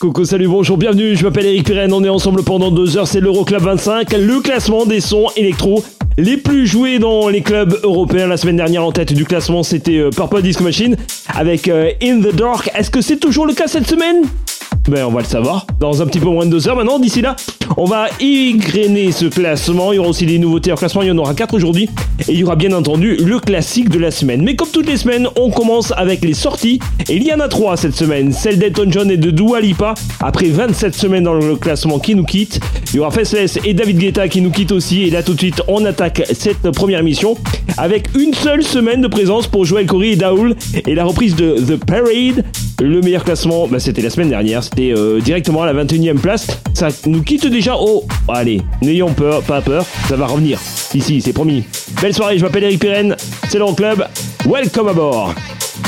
Coucou, salut, bonjour, bienvenue, je m'appelle Eric Pirenne, on est ensemble pendant deux heures, c'est l'Euroclub 25, le classement des sons électro les plus joués dans les clubs européens. La semaine dernière en tête du classement c'était euh, Purple Disco Machine avec euh, In the Dark. Est-ce que c'est toujours le cas cette semaine? Ben, on va le savoir dans un petit peu moins de deux heures maintenant. D'ici là, on va égrener ce classement. Il y aura aussi des nouveautés en classement. Il y en aura quatre aujourd'hui. Et il y aura bien entendu le classique de la semaine. Mais comme toutes les semaines, on commence avec les sorties. Et il y en a trois cette semaine. Celle d'Elton John et de Dua Lipa. Après 27 semaines dans le classement qui nous quitte. Il y aura Faceless et David Guetta qui nous quittent aussi. Et là, tout de suite, on attaque cette première mission avec une seule semaine de présence pour Joel Corey et Daoul. Et la reprise de The Parade. Le meilleur classement, bah, c'était la semaine dernière. Euh, directement à la 21e place. Ça nous quitte déjà au... allez, n'ayons peur, pas peur, ça va revenir. Ici, c'est promis. Belle soirée, je m'appelle Eric Pirenne, c'est le club. Welcome aboard This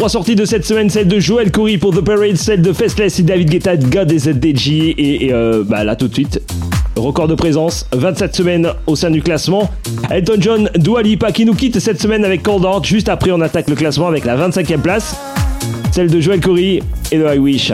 trois sorties de cette semaine, celle de Joel Corey pour The Parade, celle de Festless et David Guetta, God is a DJ. Et, euh, bah là tout de suite, record de présence, 27 semaines au sein du classement. Elton John, Dua Lipa qui nous quitte cette semaine avec Cold Heart. Juste après, on attaque le classement avec la 25e place, celle de Joel Corey et de I Wish.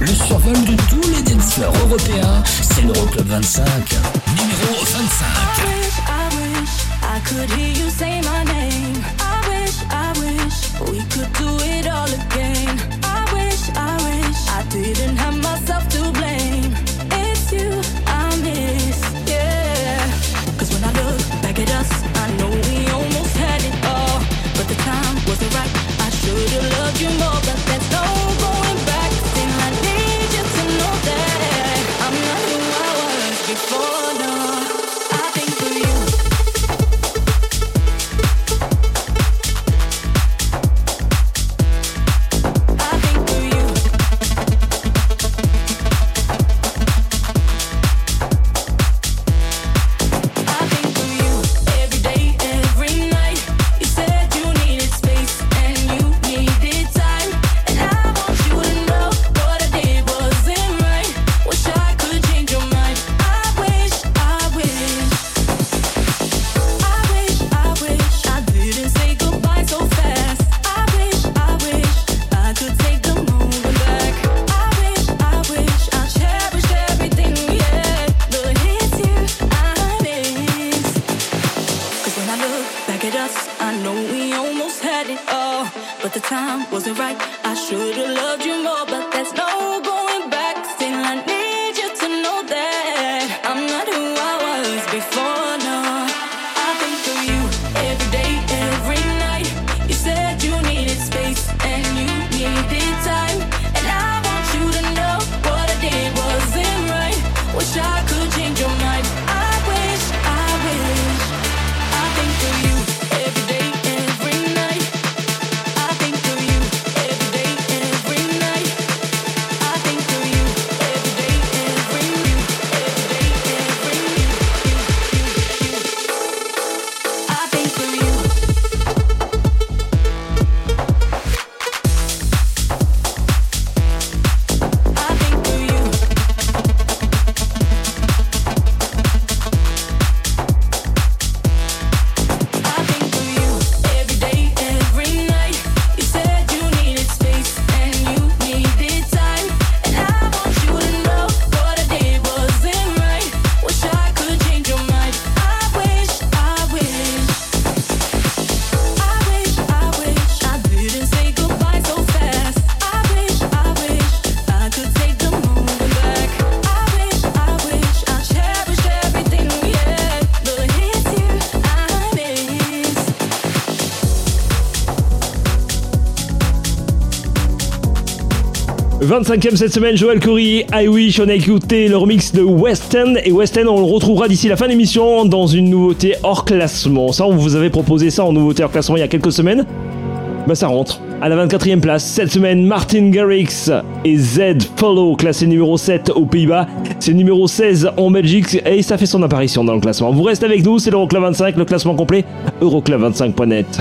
Le survol de tous les danseurs européens, c'est l'Euroclub 25, numéro 25. I wish, I wish I could hear you say my name. I wish, I wish we could do it all again. I wish, I wish I didn't have back.25e cette semaine, Joël Coury, I Wish, on a écouté le remix de West End. Et West End, on le retrouvera d'ici la fin de l'émission dans une nouveauté hors classement. Ça, on vous avait proposé ça en nouveauté hors classement il y a quelques semaines. Bah ça rentre. À la 24e place, cette semaine, Martin Garrix et Z Follow, classé numéro 7 aux Pays-Bas. C'est numéro 16 en Belgique et ça fait son apparition dans le classement. Vous restez avec nous, c'est l'Euroclub 25, le classement complet, euroclub25.net.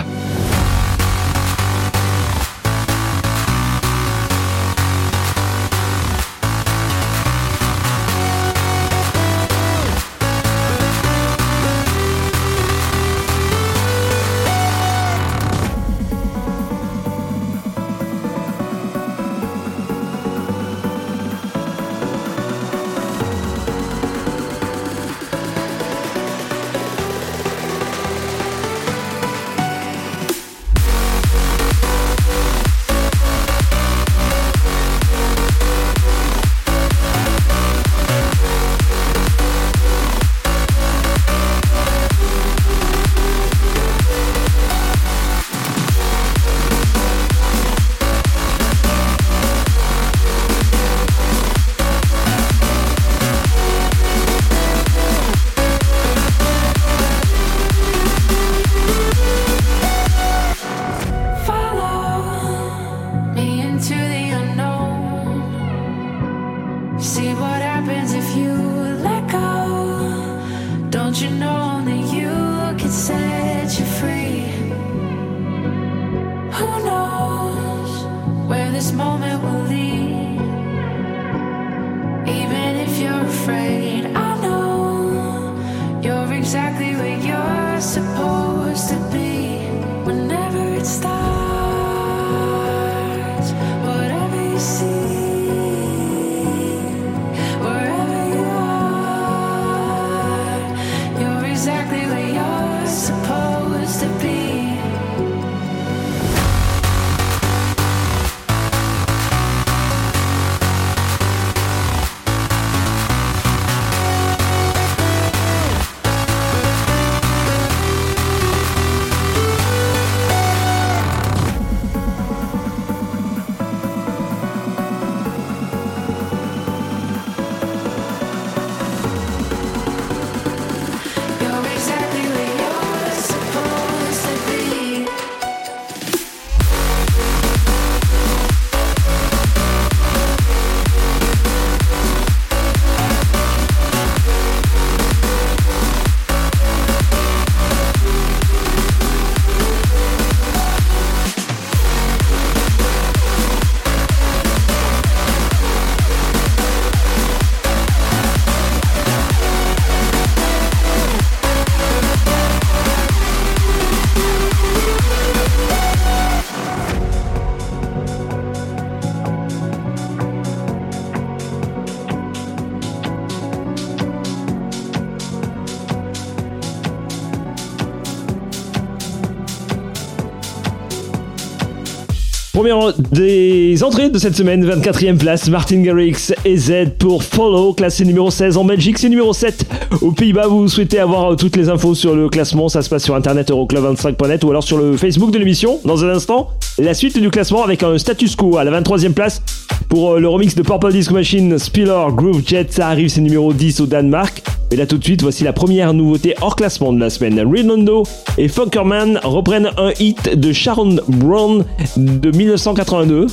Des entrées de cette semaine, 24e place, Martin Garrix et Z pour Follow, classé numéro 16 en Belgique, c'est numéro 7 aux Pays-Bas. Vous souhaitez avoir toutes les infos sur le classement, ça se passe sur internet euroclub25.net ou alors sur le Facebook de l'émission. Dans un instant, la suite du classement avec un status quo à la 23e place pour euh, le remix de Purple Disco Machine Spiller Groove Jet, ça arrive, c'est numéro 10 au Danemark. Et là tout de suite, voici la première nouveauté hors classement de la semaine. Redondo et Funkerman reprennent un hit de Sharon Brown de 1982.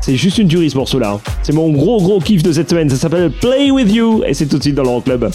C'est juste une tuerie ce morceau-là. C'est mon gros gros kiff de cette semaine. Ça s'appelle Play With You et c'est tout de suite dans le club.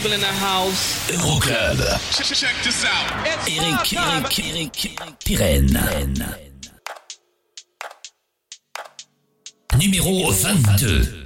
People in the house. Euroclub. Check this out. Eric, Eric, Eric, Eric Pirenne. Numéro 22.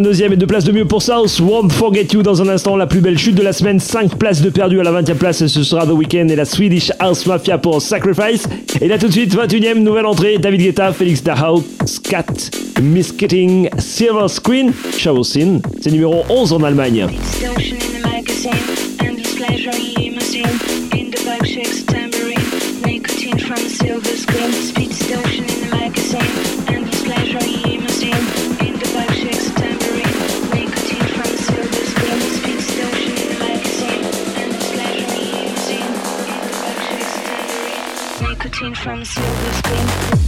22e et deux places de mieux pour South. Won't Forget You dans un instant. La plus belle chute de la semaine. 5 places de perdu à la 20e place. Ce sera The Weeknd et la Swedish House Mafia pour Sacrifice. Et là tout de suite, 21e, nouvelle entrée. David Guetta, Félix Dahout, Scat, Miss Kitting, Silver Screen, Sin. C'est numéro 11 en Allemagne. From silver screen.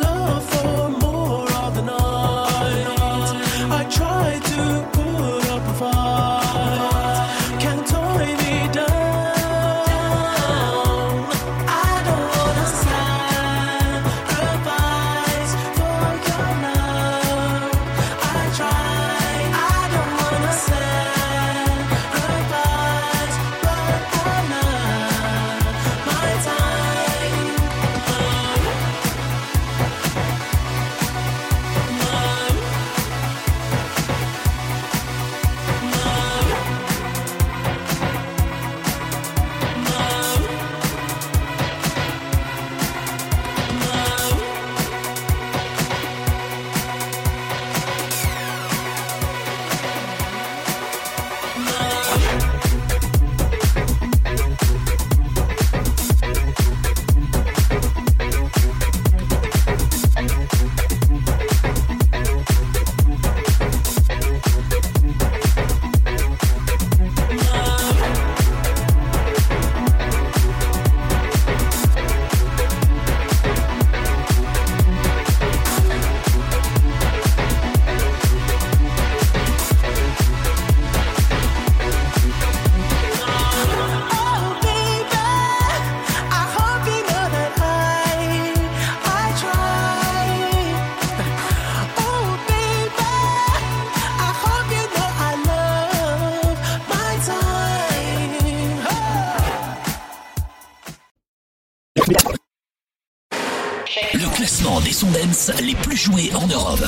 les plus joués en Europe.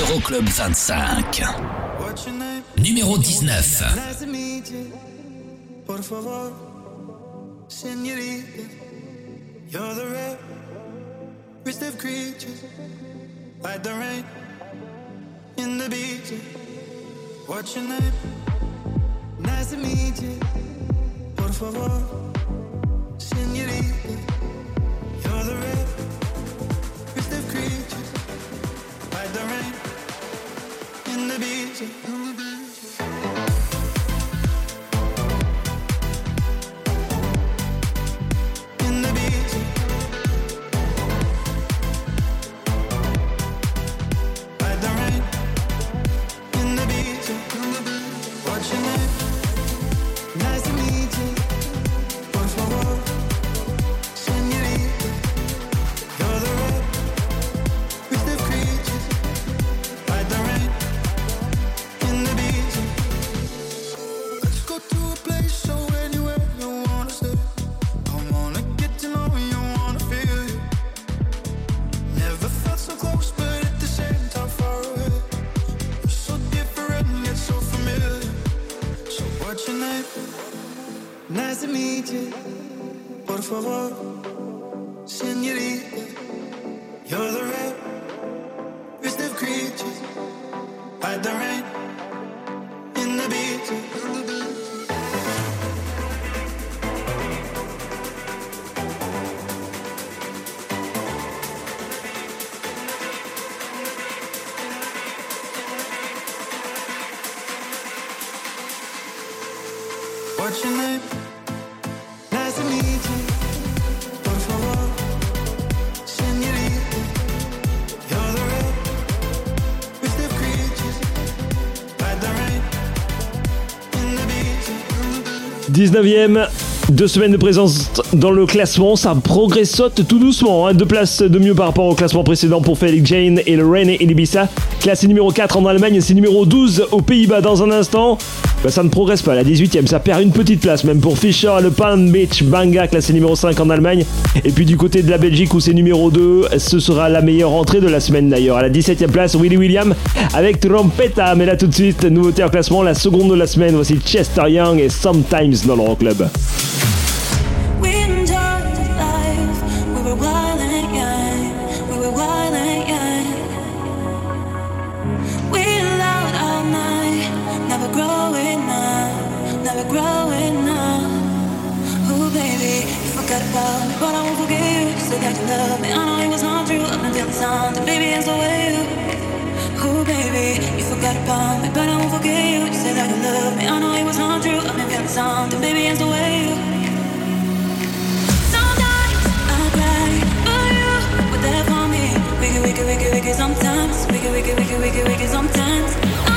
Euroclub 25. Numéro 19. Por favor, señorita, you're the of the rain in the beach. What's your name? 19ème. Deux semaines de présence dans le classement, ça progressote tout doucement. Hein, deux places de mieux par rapport au classement précédent pour Felix Jane et le René et Libissa. Classé numéro 4 en Allemagne, c'est numéro 12 aux Pays-Bas dans un instant. Bah, ça ne progresse pas. La 18ème, ça perd une petite place même pour Fischer le Palm Beach Banga, classé numéro 5 en Allemagne. Et puis du côté de la Belgique où c'est numéro 2, ce sera la meilleure entrée de la semaine d'ailleurs. À la 17ème place, Willy Williams avec Trompetta. Mais là tout de suite, nouveauté en classement, la seconde de la semaine. Voici Chester Young et Sometimes dans l'Euroclub. club. on the baby is the way you Oh baby, you forgot about me, but I won't forget you. You said that you love me, I know it was not true. I've been feeling something, baby is the way you. Sometimes I cry for you, but that for me. Wiggy, wiggy, wiggy, wiggy, sometimes. Wiggy, wiggy, wiggy, wiggy, wiggy, sometimes.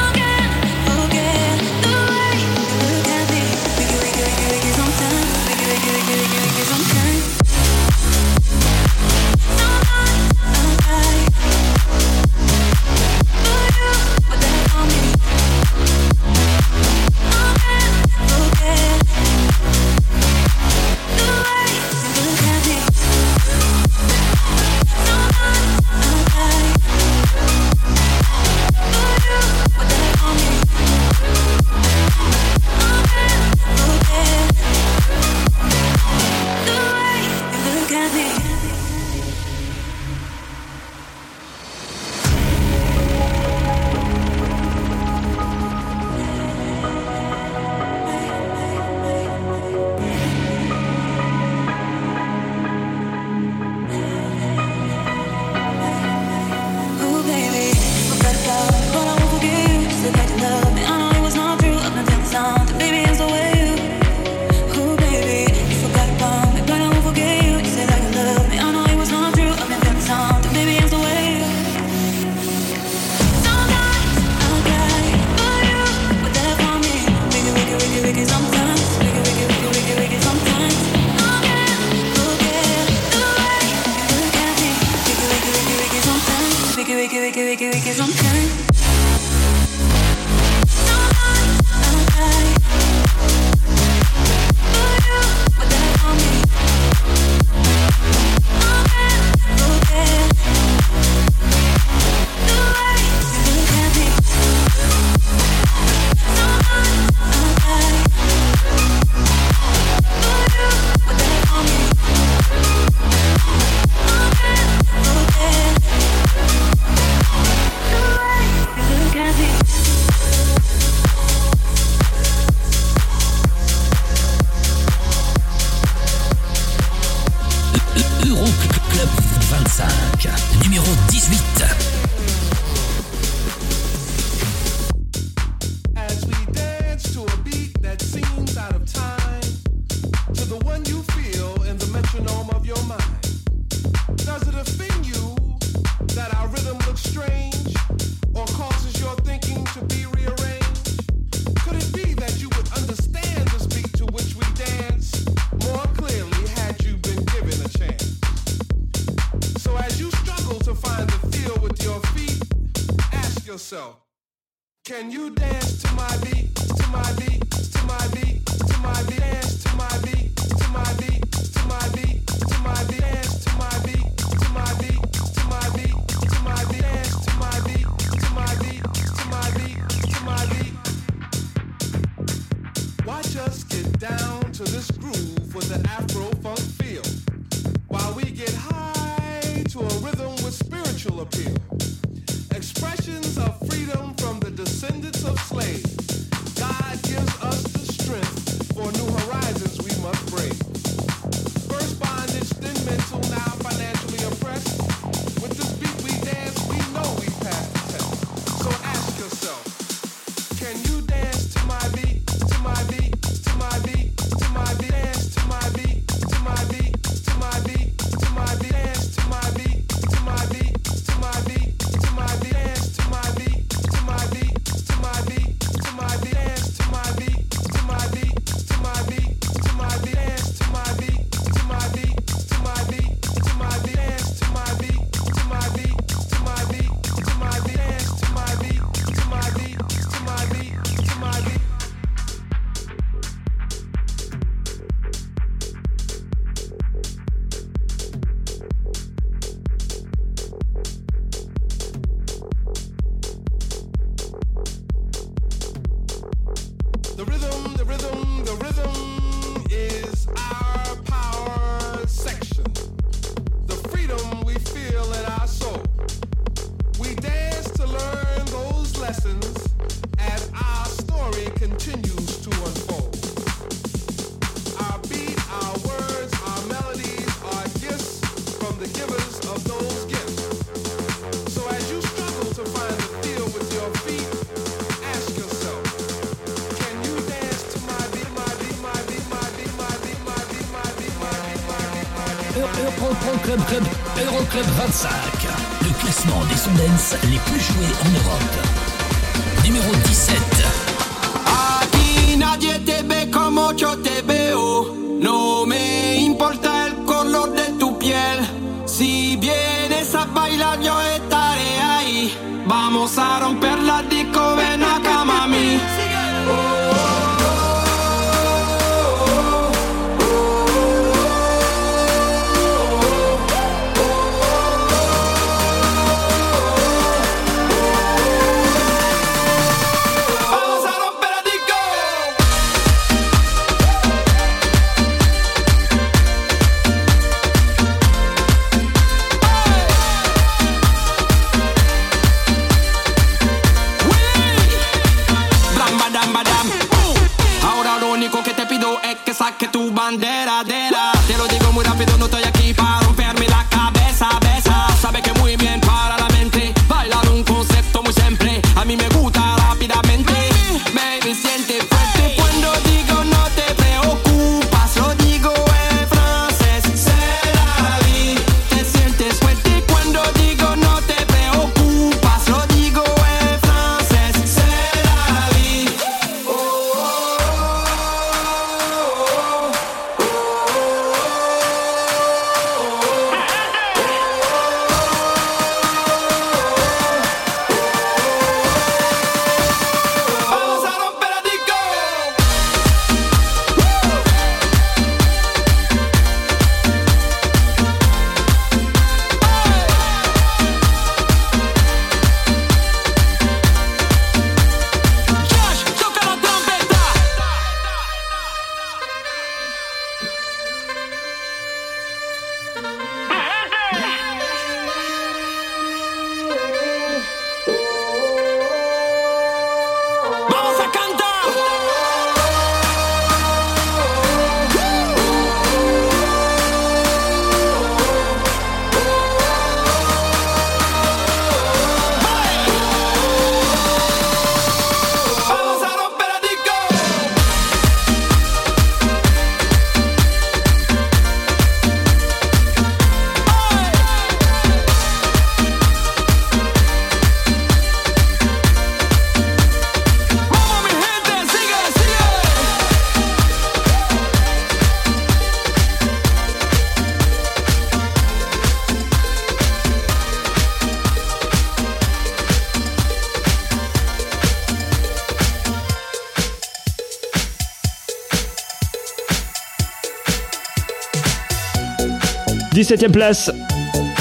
17ème place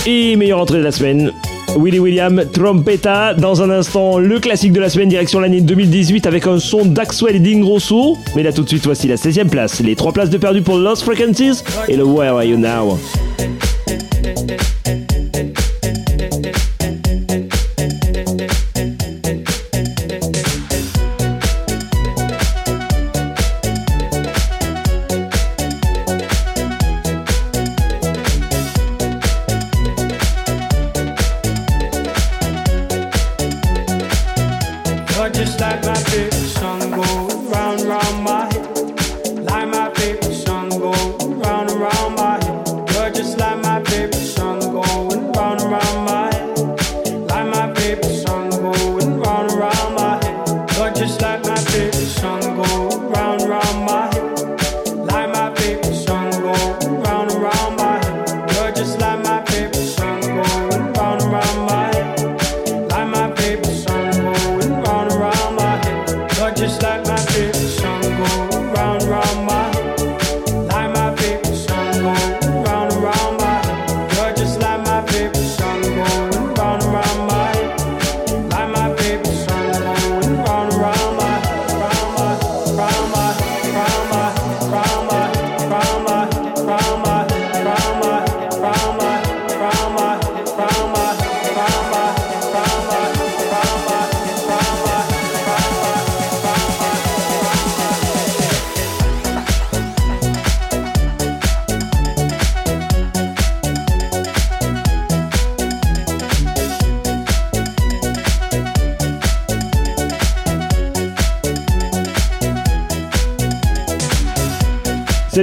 et meilleure entrée de la semaine. Willie William, Trompeta. Dans un instant, le classique de la semaine, direction l'année 2018 avec un son d'Axwell et d'Ingrosso. Mais là tout de suite, voici la 16ème place. Les 3 places de perdu pour Lost Frequencies et le Where Are You Now?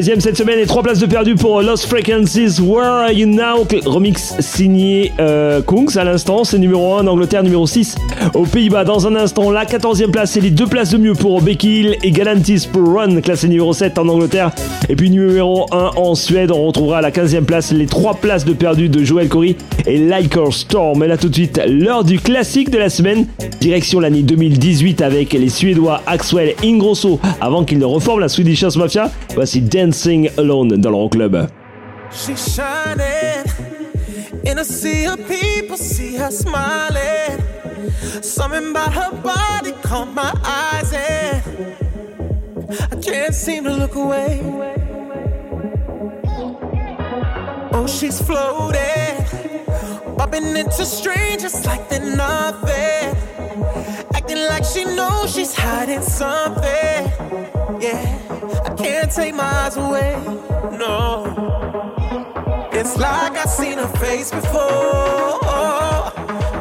16e cette semaine et 3 places de perdu pour Lost Frequencies. Where Are You Now Remix signé euh, à l'instant. C'est numéro 1 en Angleterre, numéro 6 aux Pays-Bas. Dans un instant, la 14e place et les deux places de mieux pour Becky Hill et Galantis pour Run, classé numéro 7 en Angleterre. Et puis numéro 1 en Suède. On retrouvera à la 15e place les 3 places de perdu de Joel Corey et Liker Storm. Mais là tout de suite, l'heure du classique de la semaine. Direction l'année 2018 avec les Suédois Axwell Ingrosso avant qu'ils ne reforment la Swedish House Mafia. Voici Dancing Alone dans leur club. She's shining in a sea of people, see her. Something about her body caught my eyes, and I can't seem to look away. Oh, she's floating, bumping into strangers like they're nothing. Acting like she knows she's hiding something. Yeah, I can't take my eyes away. No, it's like I've seen her face before.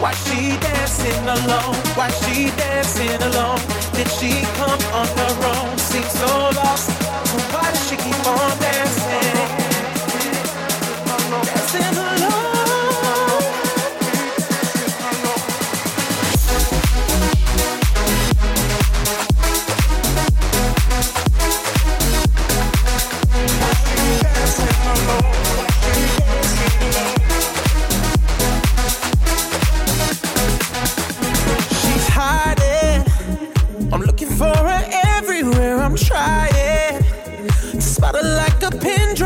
Why she dancing alone? Why she dancing alone? Did she come on her own? Seems so lost. Why does she keep on dancing? Dancing alone. She's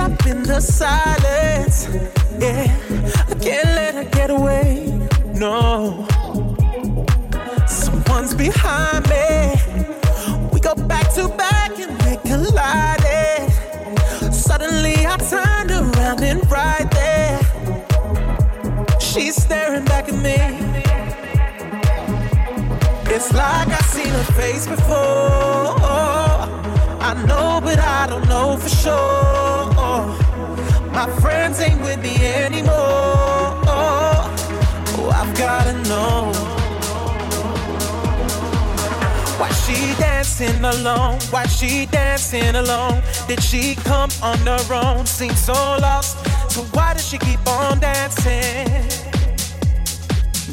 drop in the silence. Yeah, I can't let her get away. No, someone's behind me. We go back to back and we collided. Suddenly I turned around and right there, she's staring back at me. It's like I've seen her face before. I know, but I don't know for sure. My friends ain't with me anymore. Oh, I've gotta know. Why she dancing alone? Why she dancing alone? Did she come on her own? Seems so lost. So why does she keep on dancing?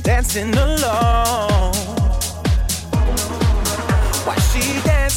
Dancing alone.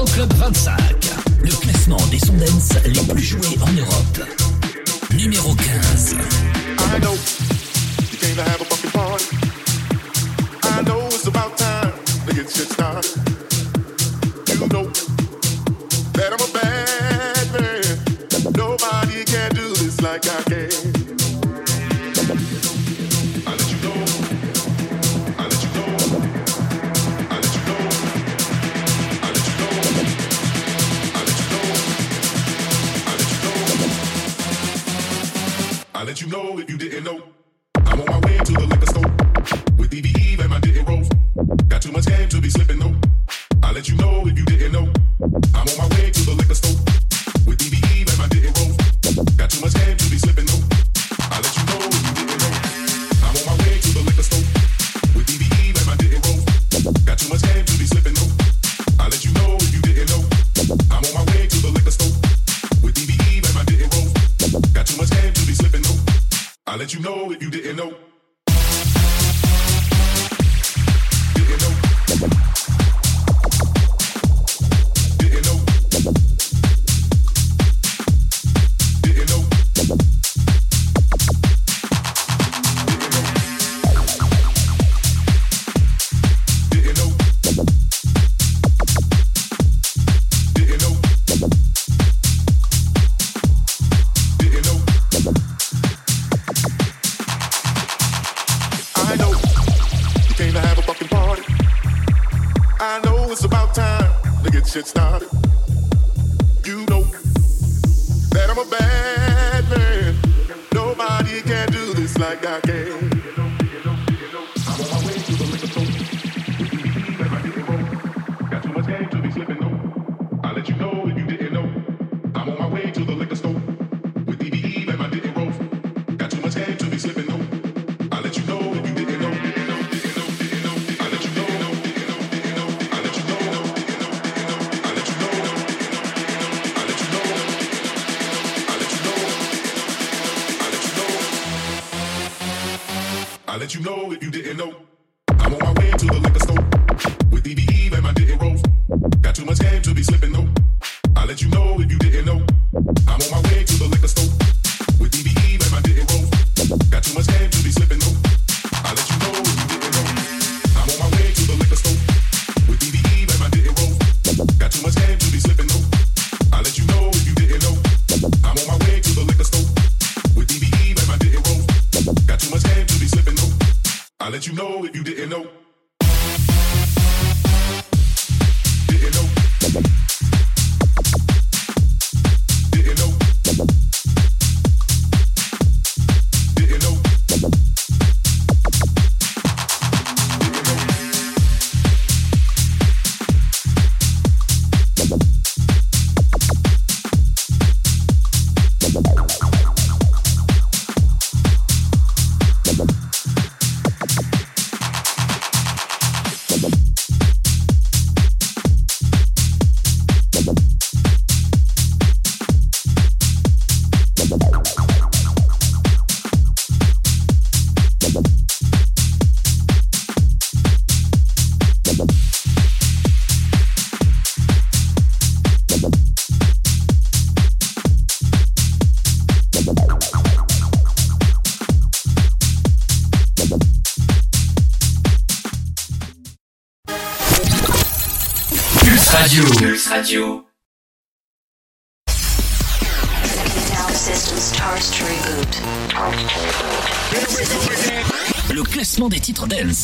Euroclub, Euroclub 25, le classement des sons dance les plus joués en Europe. Numéro 15. I know you came to have a fucking party. I know it's about time to get shit started. You know that I'm a bad man. Nobody can do this like I can. Let you know if you didn't know. I'm on my way to the liquor store with DBE and my didn't roll. Got too much game to be slipping though. I let you know if you didn't know. I'm on my way to the liquor store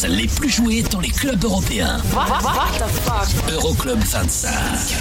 les plus joués dans les clubs européens. Euroclub 25.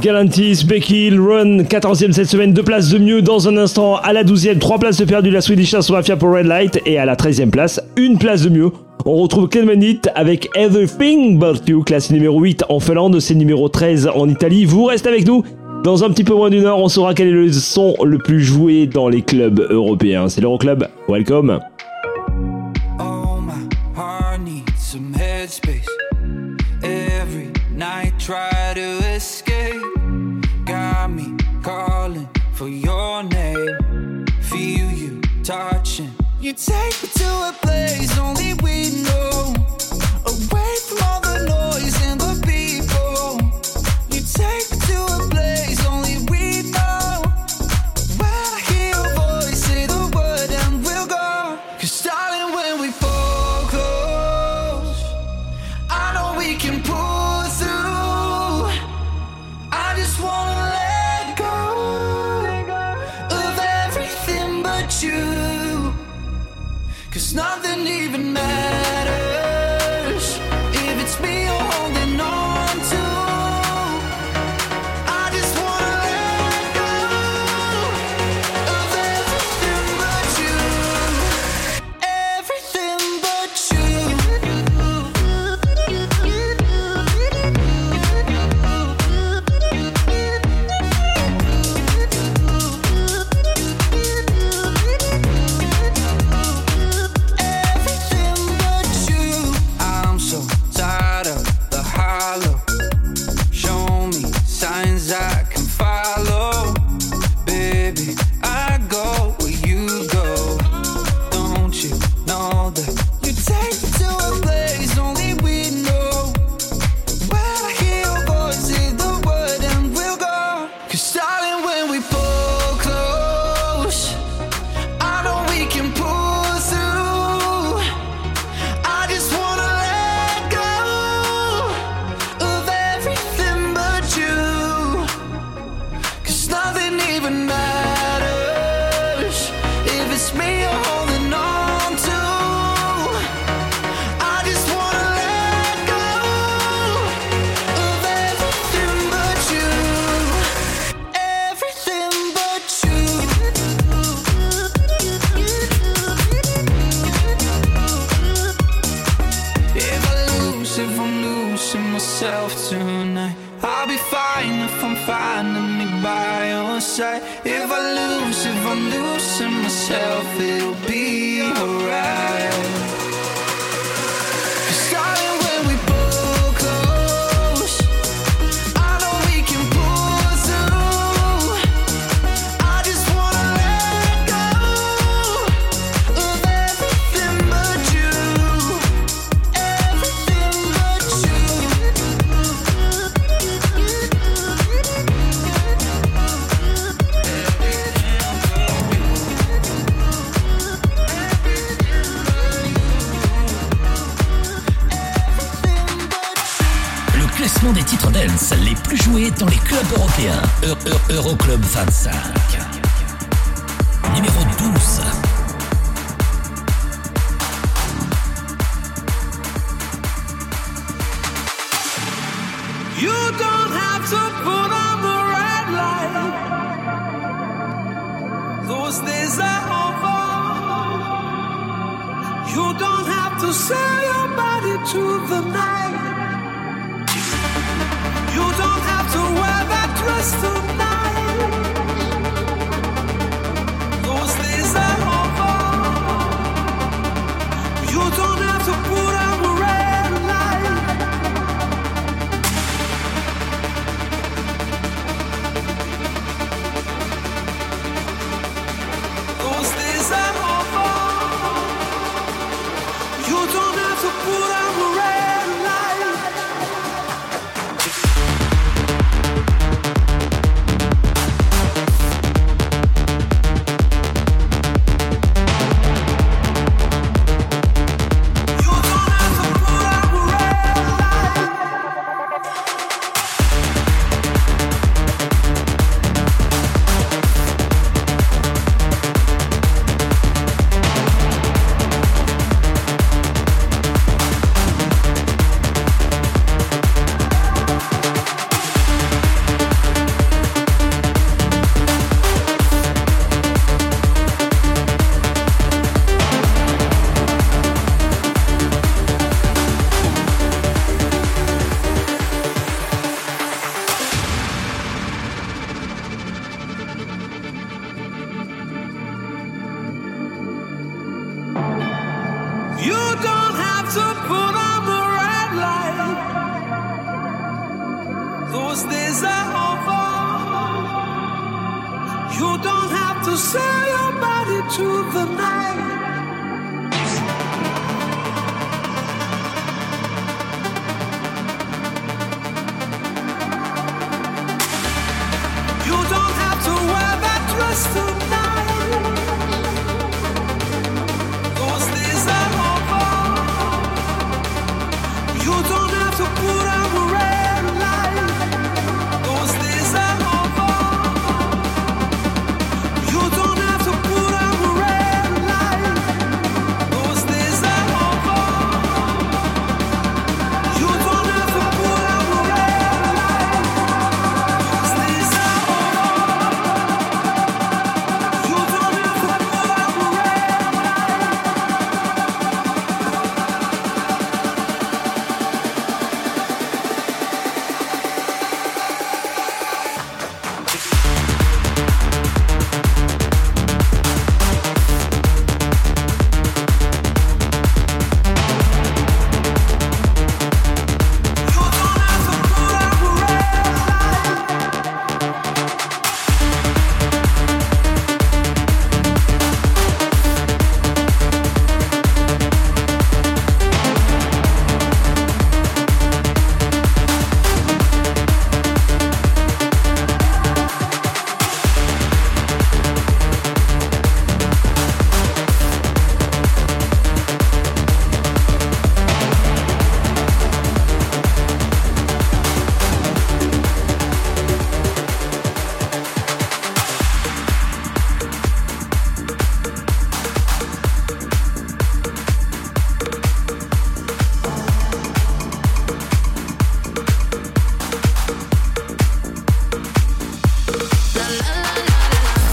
Galantis, Becky, Run, 14e cette semaine, deux places de mieux dans un instant. À la 12e, trois places de perdu, la Swedish House Mafia pour Red Light. Et à la 13e place, une place de mieux. On retrouve Ken avec Everything But You, classe numéro 8 en Finlande, c'est numéro 13 en Italie. Vous restez avec nous. Dans un petit peu moins d'une heure, on saura quel est le son le plus joué dans les clubs européens. C'est l'Euroclub. Welcome. Oh, my heart needs some headspace. you take classement des titres dance les plus joués dans les clubs européens. E, e, Euroclub Euro 25. Numéro 12. You don't have to put on the red light. Those days are over. You don't have to sell your body to the night. trust somebody.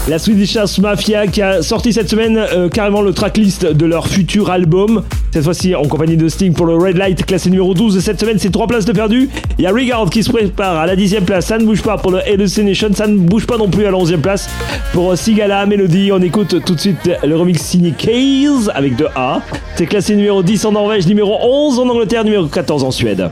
La Swedish House Mafia qui a sorti cette semaine euh, carrément le tracklist de leur futur album. Cette fois-ci en compagnie de Sting pour le Red Light classé numéro 12 cette semaine, c'est 3 places de perdu. Il y a Regard qui se prépare à la 10 place, ça ne bouge pas pour le Hallucination, ça ne bouge pas non plus à la 11 place. Pour Sigala Melody, on écoute tout de suite le remix signé Case avec de A. C'est classé numéro 10 en Norvège, numéro 11 en Angleterre, numéro 14 en Suède.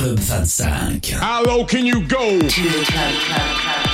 Club 25. How low can you go? To the club, club, club.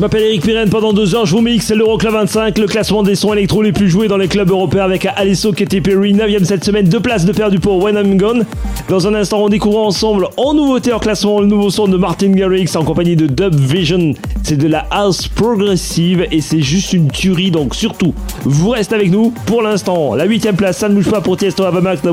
M'appelle Eric Pirenne, pendant deux heures je vous mixe l'Euroclub 25, le classement des sons électro les plus joués dans les clubs européens avec Alesso, Katy Perry, 9ème cette semaine, deux places de perdu pour When I'm Gone. Dans un instant on découvre ensemble en nouveauté en classement le nouveau son de Martin Garrix en compagnie de Dub Vision. C'est de la house progressive et c'est juste une tuerie donc surtout vous restez avec nous pour l'instant. La 8ème place ça ne bouge pas pour Tiesto Avamax de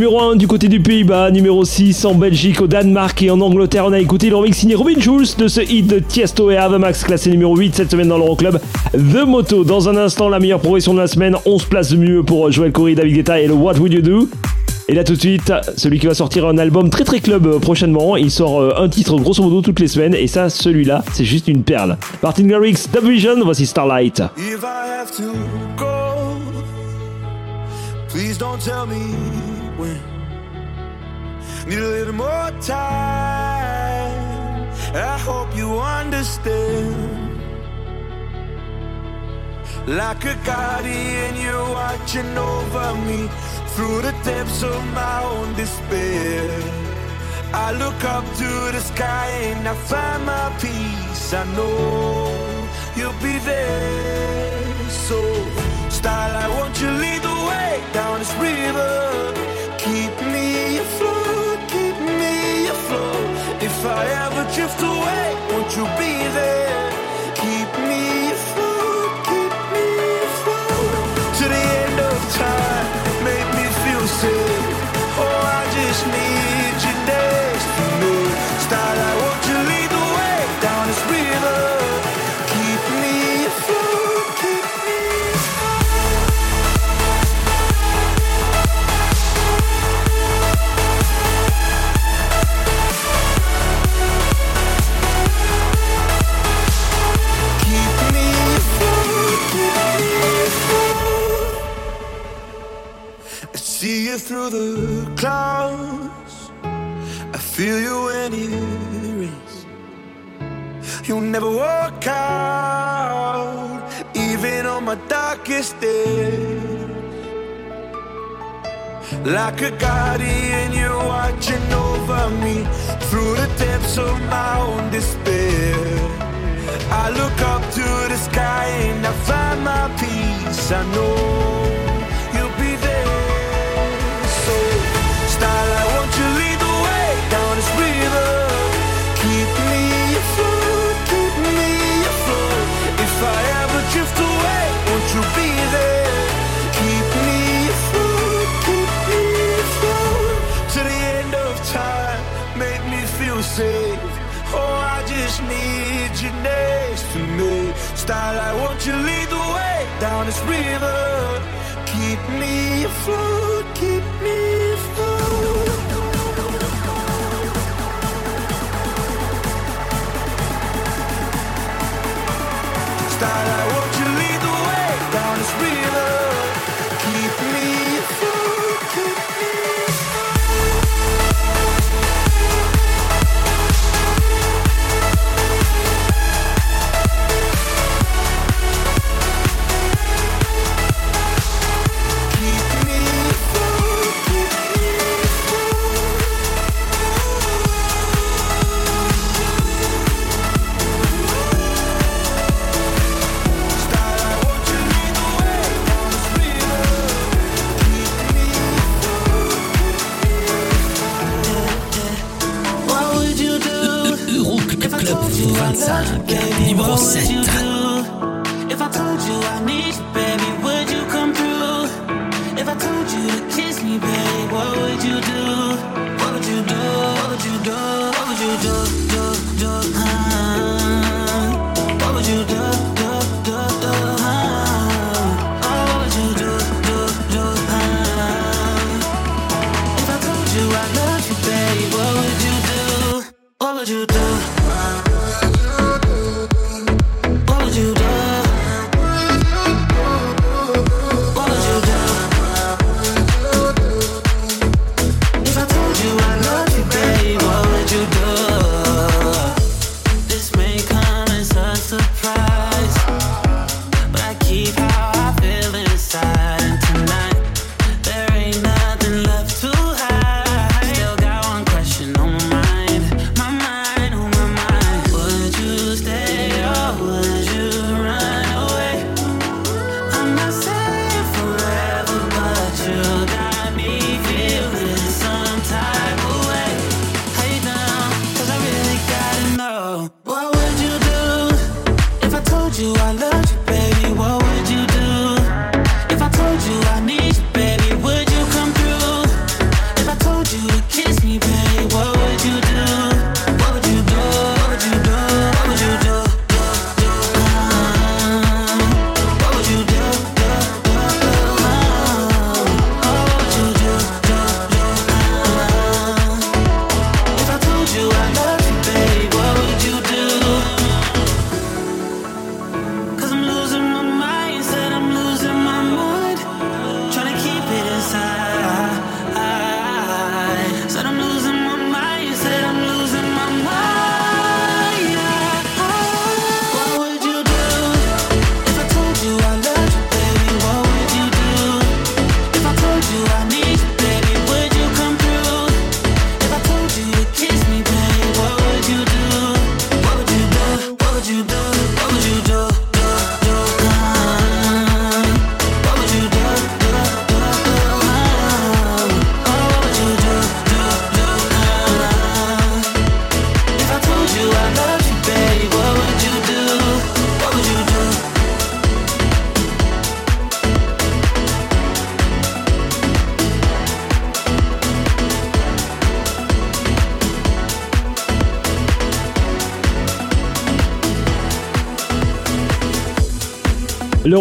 Numéro 1 du côté du Pays-Bas, numéro 6 en Belgique, au Danemark et en Angleterre, on a écouté le remix signé Robin Schulz de ce hit de Tiesto et Avamax, classé numéro 8 cette semaine dans l'Euroclub. The Moto, dans un instant, la meilleure progression de la semaine, 11 places de mieux pour Joel Corey, David Guetta et le What Would You Do et là tout de suite, celui qui va sortir un album très très club euh, prochainement, il sort euh, un titre grosso modo toutes les semaines et ça celui-là c'est juste une perle. Martin Garrix, Dub Vision, voici Starlight. If I have to go, please don't tell me when. Need a little more time. I hope you understand. Like a guardian, you're watching over me through the depths of my own despair. I look up to the sky and I find my peace. I know you'll be there. So, starlight, won't you lead the way down this river? Keep me afloat, keep me afloat. If I ever drift away, won't you be there? you through the clouds. I feel you when it rains. You'll never walk out, even on my darkest days. Like a guardian, you're watching over me through the depths of my own despair. I look up to the sky and I find my peace. I know. Me. Starlight, won't you lead the way down this river? Keep me afloat, keep me afloat. Starlight, won't you 5, numéro 7. If I told you I need you, baby, would you come through? If I told you to kiss me, baby, what would you do?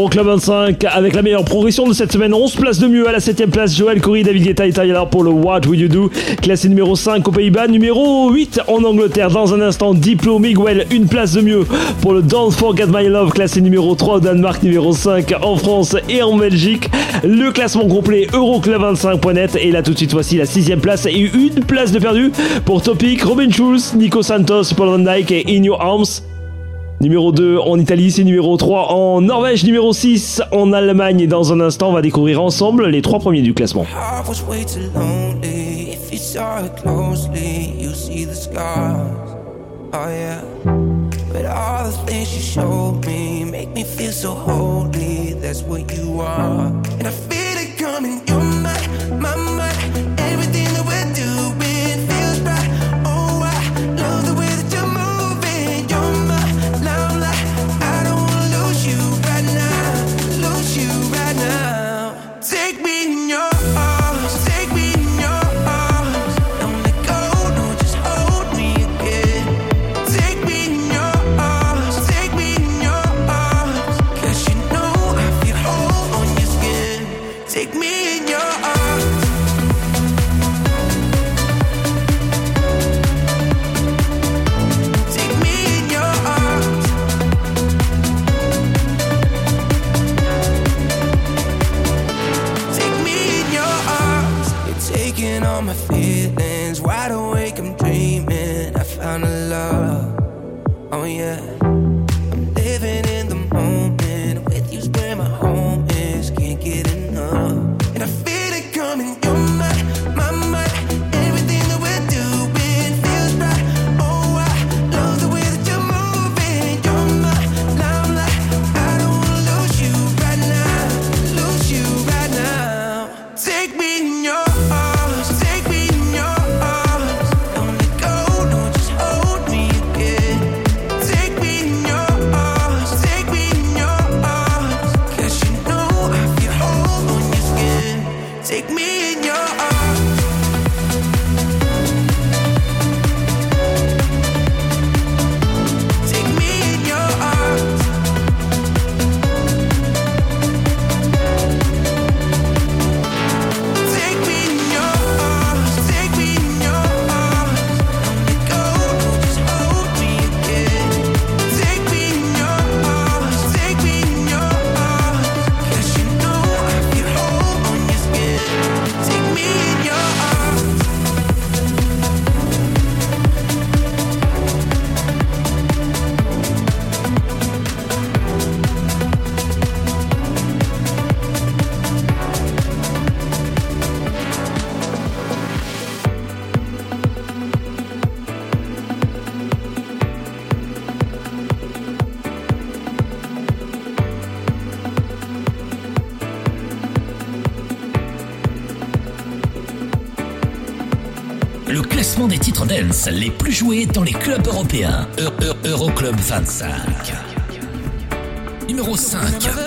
Euroclub 25 avec la meilleure progression de cette semaine. 11 places de mieux à la 7ème place. Joël Corey, David Guetta et pour le What Will You Do? Classé numéro 5 aux Pays-Bas, numéro 8 en Angleterre. Dans un instant, Diplo Miguel, une place de mieux pour le Don't Forget My Love. Classé numéro 3 au Danemark, numéro 5 en France et en Belgique. Le classement complet Euroclub25.net. Et là, tout de suite, voici la 6ème place et une place de perdu pour Topic, Robin Schulz, Nico Santos, Paul Van Dyke et In Your Arms. Numéro 2 en Italie, c'est numéro 3 en Norvège, numéro 6 en Allemagne. Et dans un instant, on va découvrir ensemble les trois premiers du classement. Les plus joués dans les clubs européens. E, e, Euroclub -Euro 25. Numéro 5.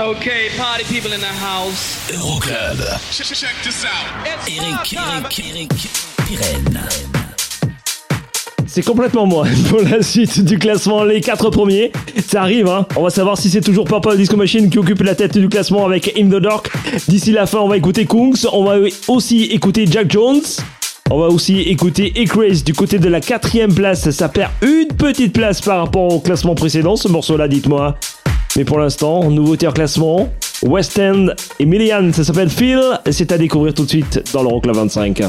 Okay, party people in the house. Check, this out. Eric, C'est complètement moi pour la suite du classement. Les quatre premiers, ça arrive. Hein. On va savoir si c'est toujours Purple Disco Machine qui occupe la tête du classement avec In the Dark. D'ici la fin, on va écouter Kungs. On va aussi écouter Jack Jones. On va aussi écouter Ecraze du côté de la quatrième place. Ça perd une petite place par rapport au classement précédent. Ce morceau-là, dites-moi. Mais pour l'instant, nouveauté en classement, West End et Millian, ça s'appelle Phil, et c'est à découvrir tout de suite dans l'Euroclub 25.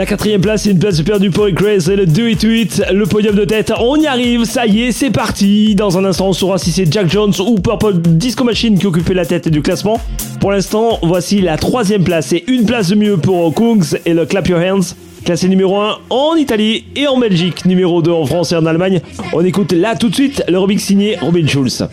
La quatrième place, c'est une place perdue pour Grace et le 2 et 8, le podium de tête. On y arrive, ça y est, c'est parti. Dans un instant, on saura si c'est Jack Jones ou Purple Disco Machine qui occupait la tête du classement. Pour l'instant, voici la troisième place. et une place de mieux pour Kungs et le Clap Your Hands. Classé numéro 1 en Italie et en Belgique, numéro 2 en France et en Allemagne. On écoute là tout de suite le remix signé Robin Schulz.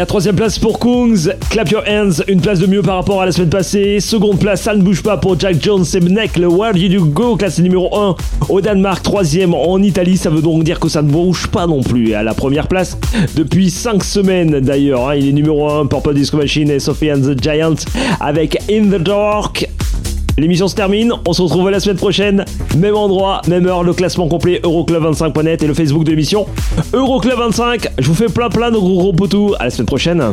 La troisième place pour Kungs, Clap Your Hands, une place de mieux par rapport à la semaine passée. Seconde place, ça ne bouge pas pour Jack Jones et Mnek, le Where Did You Go, classé numéro 1 au Danemark, troisième en Italie. Ça veut donc dire que ça ne bouge pas non plus à la première place depuis 5 semaines d'ailleurs. Hein, il est numéro 1, Purple Disco Machine et Sophie and the Giant avec In the Dark. L'émission se termine, on se retrouve la semaine prochaine, même endroit, même heure, le classement complet Euroclub25.net et le Facebook de l'émission Euroclub25. Je vous fais plein plein de gros gros potous, à la semaine prochaine.